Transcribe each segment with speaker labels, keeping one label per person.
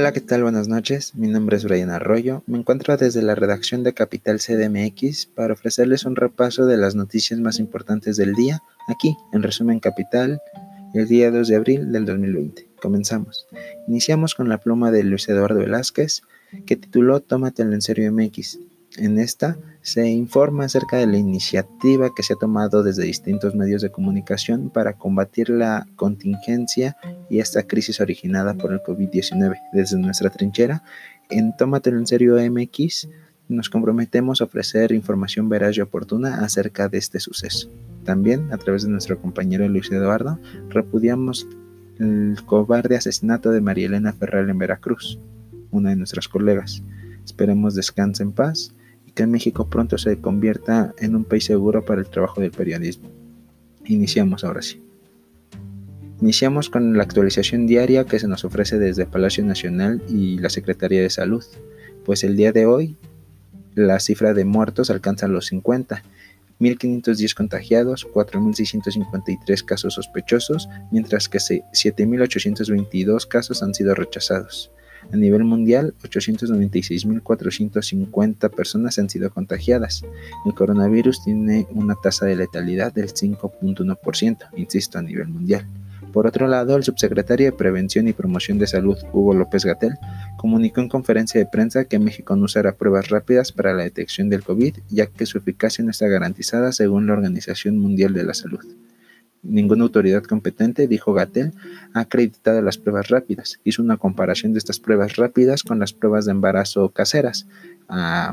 Speaker 1: Hola, ¿qué tal? Buenas noches. Mi nombre es Brian Arroyo. Me encuentro desde la redacción de Capital CDMX para ofrecerles un repaso de las noticias más importantes del día, aquí, en Resumen Capital, el día 2 de abril del 2020. Comenzamos. Iniciamos con la pluma de Luis Eduardo Velázquez, que tituló Tómatelo en serio MX. En esta se informa acerca de la iniciativa que se ha tomado desde distintos medios de comunicación para combatir la contingencia y esta crisis originada por el COVID-19. Desde nuestra trinchera, en Tómatelo en serio MX, nos comprometemos a ofrecer información veraz y oportuna acerca de este suceso. También, a través de nuestro compañero Luis Eduardo, repudiamos el cobarde asesinato de María Elena Ferrer en Veracruz, una de nuestras colegas. Esperemos descanse en paz que México pronto se convierta en un país seguro para el trabajo del periodismo. Iniciamos ahora sí. Iniciamos con la actualización diaria que se nos ofrece desde Palacio Nacional y la Secretaría de Salud, pues el día de hoy la cifra de muertos alcanza los 50, 1.510 contagiados, 4.653 casos sospechosos, mientras que 7.822 casos han sido rechazados. A nivel mundial, 896.450 personas han sido contagiadas. El coronavirus tiene una tasa de letalidad del 5.1%, insisto, a nivel mundial. Por otro lado, el subsecretario de Prevención y Promoción de Salud, Hugo López Gatel, comunicó en conferencia de prensa que México no usará pruebas rápidas para la detección del COVID, ya que su eficacia no está garantizada según la Organización Mundial de la Salud. Ninguna autoridad competente, dijo Gatel, ha acreditado las pruebas rápidas. Hizo una comparación de estas pruebas rápidas con las pruebas de embarazo caseras. Ah,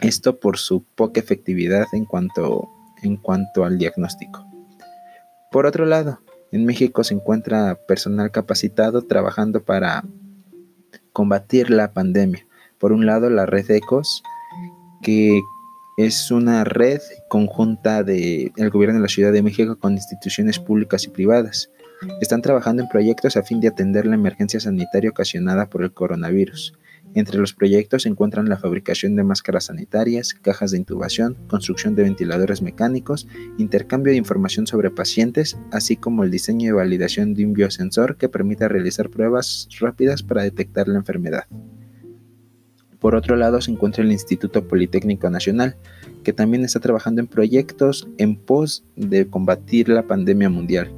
Speaker 1: esto por su poca efectividad en cuanto, en cuanto al diagnóstico. Por otro lado, en México se encuentra personal capacitado trabajando para combatir la pandemia. Por un lado, la red ECOS, que es una red conjunta del gobierno de la Ciudad de México con instituciones públicas y privadas. Están trabajando en proyectos a fin de atender la emergencia sanitaria ocasionada por el coronavirus. Entre los proyectos se encuentran la fabricación de máscaras sanitarias, cajas de intubación, construcción de ventiladores mecánicos, intercambio de información sobre pacientes, así como el diseño y validación de un biosensor que permita realizar pruebas rápidas para detectar la enfermedad. Por otro lado se encuentra el Instituto Politécnico Nacional, que también está trabajando en proyectos en pos de combatir la pandemia mundial.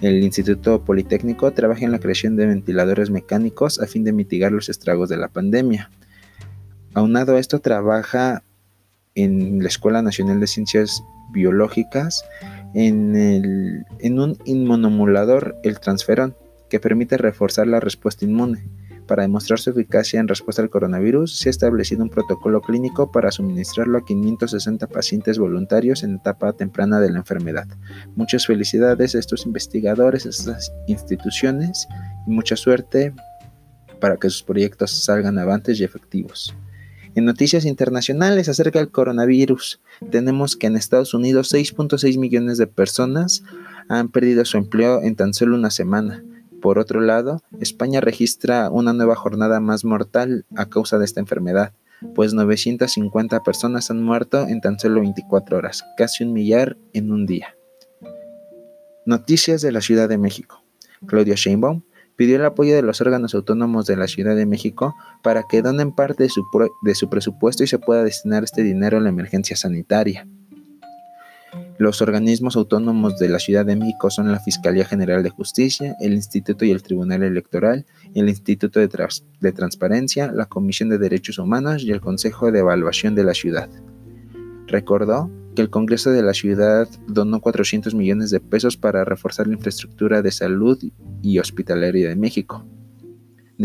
Speaker 1: El Instituto Politécnico trabaja en la creación de ventiladores mecánicos a fin de mitigar los estragos de la pandemia. Aunado a esto, trabaja en la Escuela Nacional de Ciencias Biológicas en, en un inmunomulador, el transferón, que permite reforzar la respuesta inmune. Para demostrar su eficacia en respuesta al coronavirus, se ha establecido un protocolo clínico para suministrarlo a 560 pacientes voluntarios en etapa temprana de la enfermedad. Muchas felicidades a estos investigadores, a estas instituciones y mucha suerte para que sus proyectos salgan avantes y efectivos. En noticias internacionales acerca del coronavirus, tenemos que en Estados Unidos 6.6 millones de personas han perdido su empleo en tan solo una semana. Por otro lado, España registra una nueva jornada más mortal a causa de esta enfermedad, pues 950 personas han muerto en tan solo 24 horas, casi un millar en un día. Noticias de la Ciudad de México. Claudia Sheinbaum pidió el apoyo de los órganos autónomos de la Ciudad de México para que donen parte de su, de su presupuesto y se pueda destinar este dinero a la emergencia sanitaria. Los organismos autónomos de la Ciudad de México son la Fiscalía General de Justicia, el Instituto y el Tribunal Electoral, el Instituto de, Transparencia, la Comisión de Derechos Humanos y el Consejo de Evaluación de la Ciudad. Recordó que el Congreso de la Ciudad donó 400 millones de pesos para reforzar la infraestructura de salud y hospitalaria de México,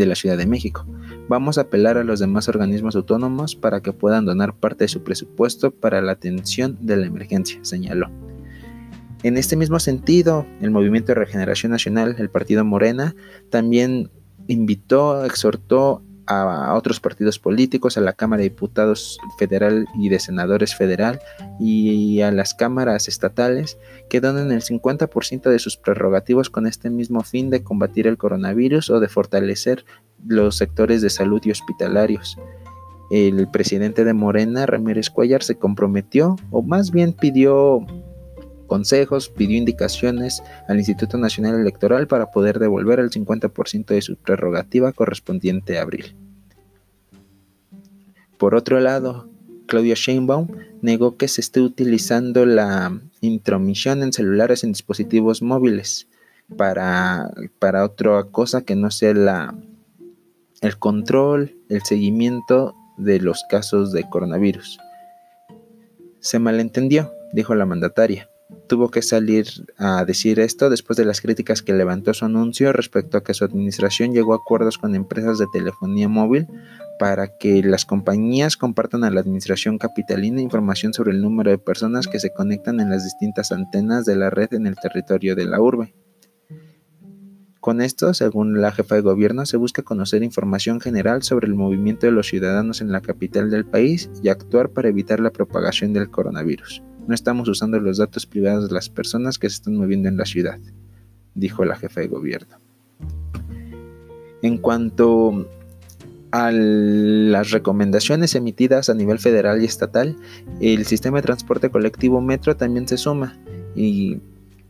Speaker 1: de la Ciudad de México. Vamos a apelar a los demás organismos autónomos para que puedan donar parte de su presupuesto para la atención de la emergencia, señaló. En este mismo sentido, el Movimiento de Regeneración Nacional, el partido Morena, también invitó, exhortó a, otros partidos políticos, a la Cámara de Diputados Federal y de Senadores Federal y a las cámaras estatales que donen el 50% de sus prerrogativos con este mismo fin de combatir el coronavirus o de fortalecer los sectores de salud y hospitalarios. El presidente de Morena, Ramírez Cuellar, se comprometió, o más bien pidió consejos, pidió indicaciones al Instituto Nacional Electoral para poder devolver el 50% de su prerrogativa correspondiente a abril. Por otro lado, Claudia Sheinbaum negó que se esté utilizando la intromisión en celulares en dispositivos móviles para, para otra cosa que no sea la, el control, el seguimiento de los casos de coronavirus. Se malentendió, dijo la mandataria. Tuvo que salir a decir esto después de las críticas que levantó su anuncio respecto a que su administración llegó a acuerdos con empresas de telefonía móvil para que las compañías compartan a la administración capitalina información sobre el número de personas que se conectan en las distintas antenas de la red en el territorio de la urbe. Con esto, según la jefa de gobierno, se busca conocer información general sobre el movimiento de los ciudadanos en la capital del país y actuar para evitar la propagación del coronavirus. No estamos usando los datos privados de las personas que se están moviendo en la ciudad, dijo la jefa de gobierno. En cuanto a las recomendaciones emitidas a nivel federal y estatal, el sistema de transporte colectivo Metro también se suma y,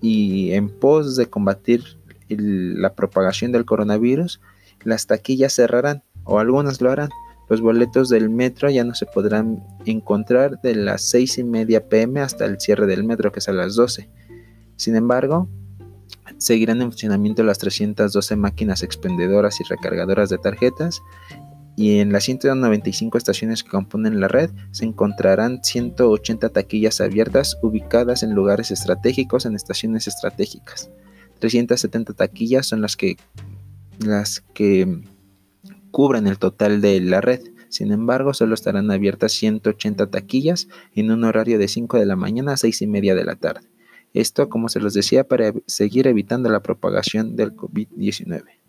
Speaker 1: y en pos de combatir la propagación del coronavirus, las taquillas cerrarán o algunas lo harán. Los boletos del metro ya no se podrán encontrar de las 6 y media pm hasta el cierre del metro, que es a las 12. Sin embargo, seguirán en funcionamiento las 312 máquinas expendedoras y recargadoras de tarjetas y en las 195 estaciones que componen la red se encontrarán 180 taquillas abiertas ubicadas en lugares estratégicos en estaciones estratégicas. 370 taquillas son las que, las que cubren el total de la red. Sin embargo, solo estarán abiertas 180 taquillas en un horario de 5 de la mañana a 6 y media de la tarde. Esto, como se los decía, para seguir evitando la propagación del COVID-19.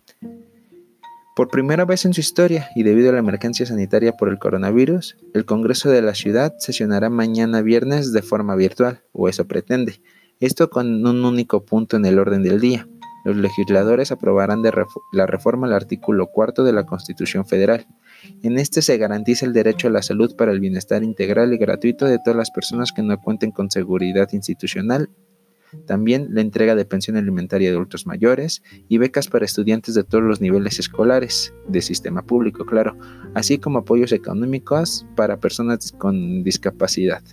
Speaker 1: Por primera vez en su historia y debido a la emergencia sanitaria por el coronavirus, el Congreso de la ciudad sesionará mañana viernes de forma virtual, o eso pretende. Esto con un único punto en el orden del día. Los legisladores aprobarán la reforma al artículo cuarto de la Constitución Federal. En este se garantiza el derecho a la salud para el bienestar integral y gratuito de todas las personas que no cuenten con seguridad institucional. También la entrega de pensión alimentaria de adultos mayores y becas para estudiantes de todos los niveles escolares, de sistema público, claro, así como apoyos económicos para personas con discapacidad.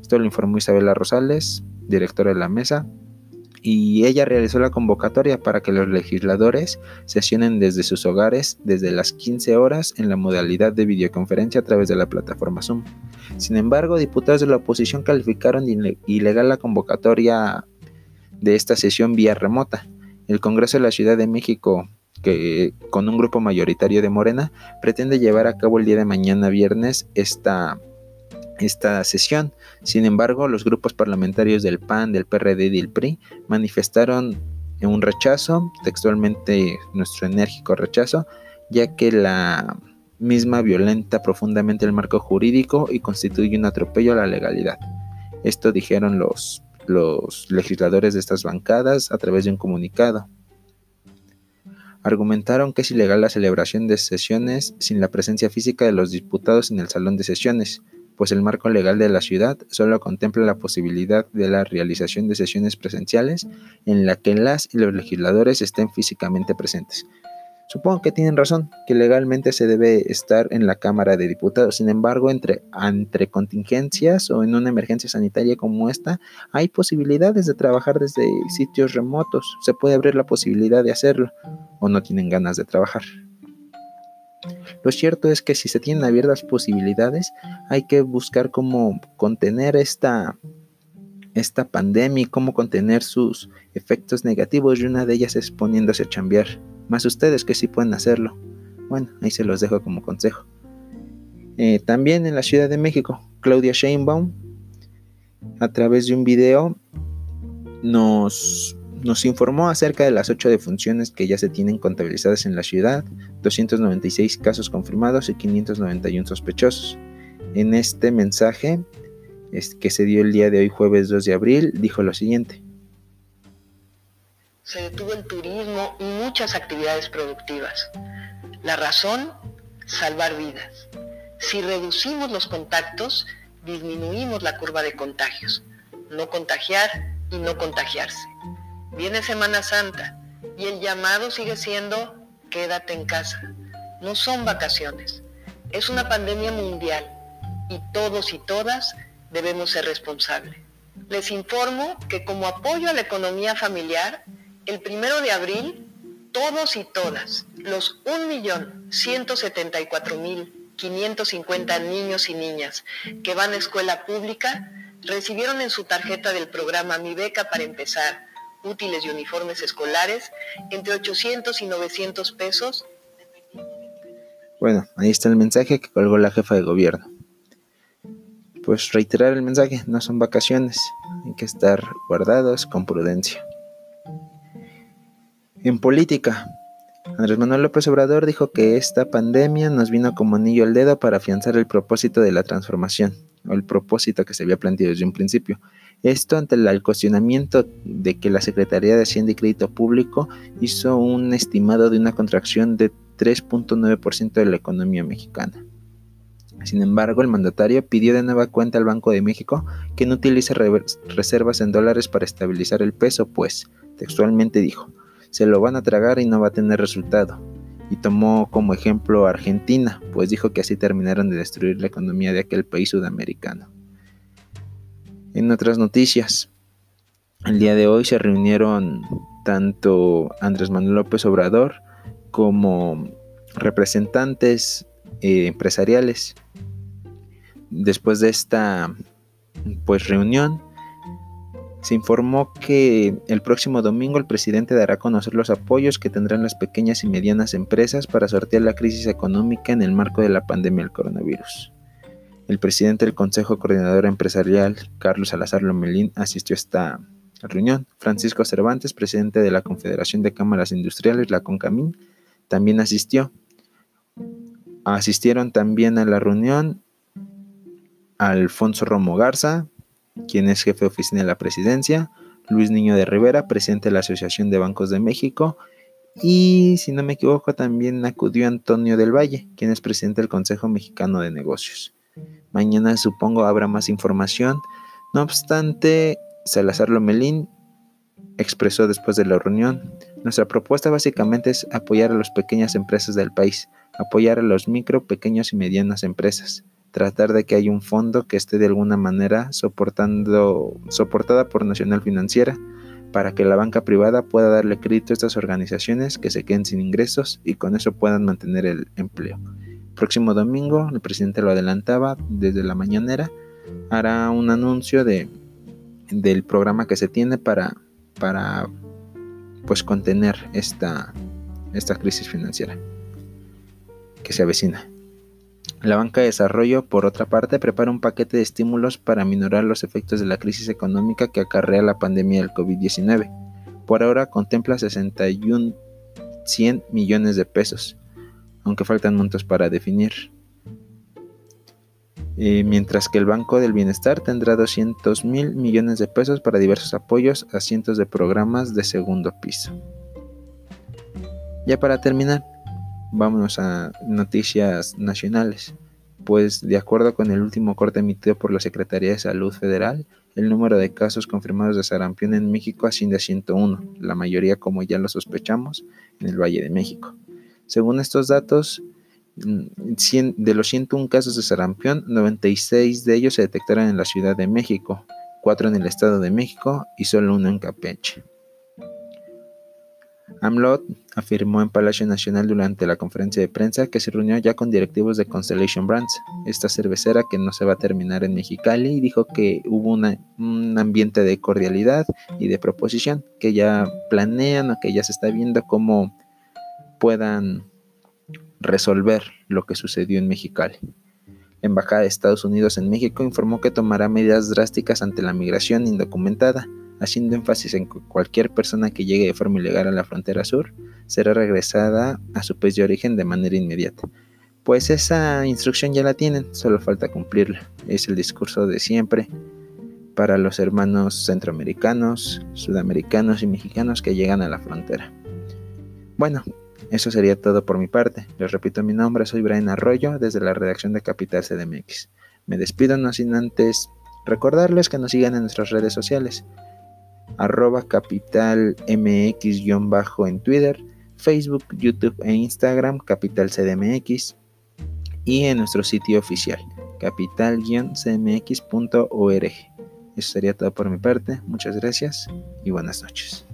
Speaker 1: Esto lo informó Isabela Rosales, directora de la mesa, y ella realizó la convocatoria para que los legisladores sesionen desde sus hogares desde las 15 horas en la modalidad de videoconferencia a través de la plataforma Zoom. Sin embargo, diputados de la oposición calificaron ilegal la convocatoria de esta sesión vía remota. El Congreso de la Ciudad de México, que con un grupo mayoritario de Morena, pretende llevar a cabo el día de mañana viernes esta esta sesión. Sin embargo, los grupos parlamentarios del PAN, del PRD y del PRI manifestaron un rechazo, textualmente nuestro enérgico rechazo, ya que la misma violenta profundamente el marco jurídico y constituye un atropello a la legalidad. Esto dijeron los, los legisladores de estas bancadas a través de un comunicado. Argumentaron que es ilegal la celebración de sesiones sin la presencia física de los diputados en el salón de sesiones, pues el marco legal de la ciudad solo contempla la posibilidad de la realización de sesiones presenciales en la que las y los legisladores estén físicamente presentes. Supongo que tienen razón, que legalmente se debe estar en la Cámara de Diputados. Sin embargo, entre, entre contingencias o en una emergencia sanitaria como esta, hay posibilidades de trabajar desde sitios remotos. Se puede abrir la posibilidad de hacerlo o no tienen ganas de trabajar. Lo cierto es que si se tienen abiertas posibilidades, hay que buscar cómo contener esta, esta pandemia y cómo contener sus efectos negativos y una de ellas es poniéndose a chambear. Más ustedes que sí pueden hacerlo. Bueno, ahí se los dejo como consejo. Eh, también en la Ciudad de México, Claudia Sheinbaum, a través de un video, nos nos informó acerca de las ocho defunciones que ya se tienen contabilizadas en la ciudad, 296 casos confirmados y 591 sospechosos. En este mensaje, que se dio el día de hoy, jueves 2 de abril, dijo lo siguiente.
Speaker 2: Se detuvo el turismo y muchas actividades productivas. La razón, salvar vidas. Si reducimos los contactos, disminuimos la curva de contagios. No contagiar y no contagiarse. Viene Semana Santa y el llamado sigue siendo quédate en casa. No son vacaciones, es una pandemia mundial y todos y todas debemos ser responsables. Les informo que como apoyo a la economía familiar, el primero de abril, todos y todas, los 1.174.550 niños y niñas que van a escuela pública recibieron en su tarjeta del programa Mi Beca para empezar útiles y uniformes escolares entre 800 y 900 pesos.
Speaker 1: Bueno, ahí está el mensaje que colgó la jefa de gobierno. Pues reiterar el mensaje, no son vacaciones, hay que estar guardados con prudencia. En política, Andrés Manuel López Obrador dijo que esta pandemia nos vino como anillo al dedo para afianzar el propósito de la transformación, o el propósito que se había planteado desde un principio, esto ante el cuestionamiento de que la Secretaría de Hacienda y Crédito Público hizo un estimado de una contracción de 3.9% de la economía mexicana. Sin embargo, el mandatario pidió de nueva cuenta al Banco de México que no utilice reservas en dólares para estabilizar el peso, pues, textualmente dijo, se lo van a tragar y no va a tener resultado. Y tomó como ejemplo a Argentina, pues dijo que así terminaron de destruir la economía de aquel país sudamericano. En otras noticias, el día de hoy se reunieron tanto Andrés Manuel López Obrador como representantes eh, empresariales. Después de esta pues reunión se informó que el próximo domingo el presidente dará a conocer los apoyos que tendrán las pequeñas y medianas empresas para sortear la crisis económica en el marco de la pandemia del coronavirus. El presidente del Consejo Coordinador Empresarial, Carlos Salazar Lomelín, asistió a esta reunión. Francisco Cervantes, presidente de la Confederación de Cámaras Industriales, la CONCAMIN, también asistió. Asistieron también a la reunión Alfonso Romo Garza, quien es jefe de oficina de la presidencia, Luis Niño de Rivera, presidente de la Asociación de Bancos de México, y si no me equivoco también acudió Antonio del Valle, quien es presidente del Consejo Mexicano de Negocios. Mañana supongo habrá más información. No obstante, Salazar Lomelín expresó después de la reunión, nuestra propuesta básicamente es apoyar a las pequeñas empresas del país, apoyar a los micro, pequeños y medianas empresas, tratar de que haya un fondo que esté de alguna manera soportando, soportada por Nacional Financiera para que la banca privada pueda darle crédito a estas organizaciones que se queden sin ingresos y con eso puedan mantener el empleo próximo domingo, el presidente lo adelantaba desde la mañanera, hará un anuncio de, del programa que se tiene para, para pues contener esta, esta crisis financiera que se avecina. La banca de desarrollo, por otra parte, prepara un paquete de estímulos para minorar los efectos de la crisis económica que acarrea la pandemia del COVID-19. Por ahora contempla 61 100 millones de pesos, aunque faltan montos para definir. Eh, mientras que el Banco del Bienestar tendrá 200 mil millones de pesos para diversos apoyos a cientos de programas de segundo piso. Ya para terminar, vámonos a noticias nacionales. Pues de acuerdo con el último corte emitido por la Secretaría de Salud Federal, el número de casos confirmados de sarampión en México asciende a 101, la mayoría como ya lo sospechamos en el Valle de México. Según estos datos, de los 101 casos de sarampión, 96 de ellos se detectaron en la Ciudad de México, 4 en el Estado de México y solo uno en Campeche. AMLOT afirmó en Palacio Nacional durante la conferencia de prensa que se reunió ya con directivos de Constellation Brands, esta cervecera que no se va a terminar en Mexicali, y dijo que hubo un ambiente de cordialidad y de proposición, que ya planean o que ya se está viendo cómo puedan resolver lo que sucedió en Mexicali. La Embajada de Estados Unidos en México informó que tomará medidas drásticas ante la migración indocumentada, haciendo énfasis en que cualquier persona que llegue de forma ilegal a la frontera sur será regresada a su país de origen de manera inmediata. Pues esa instrucción ya la tienen, solo falta cumplirla. Es el discurso de siempre para los hermanos centroamericanos, sudamericanos y mexicanos que llegan a la frontera. Bueno, eso sería todo por mi parte. Les repito mi nombre, soy Brian Arroyo desde la redacción de Capital CDMX. Me despido no sin antes recordarles que nos sigan en nuestras redes sociales. Arroba Capital MX-bajo en Twitter, Facebook, YouTube e Instagram Capital CDMX y en nuestro sitio oficial capital-cmx.org. Eso sería todo por mi parte. Muchas gracias y buenas noches.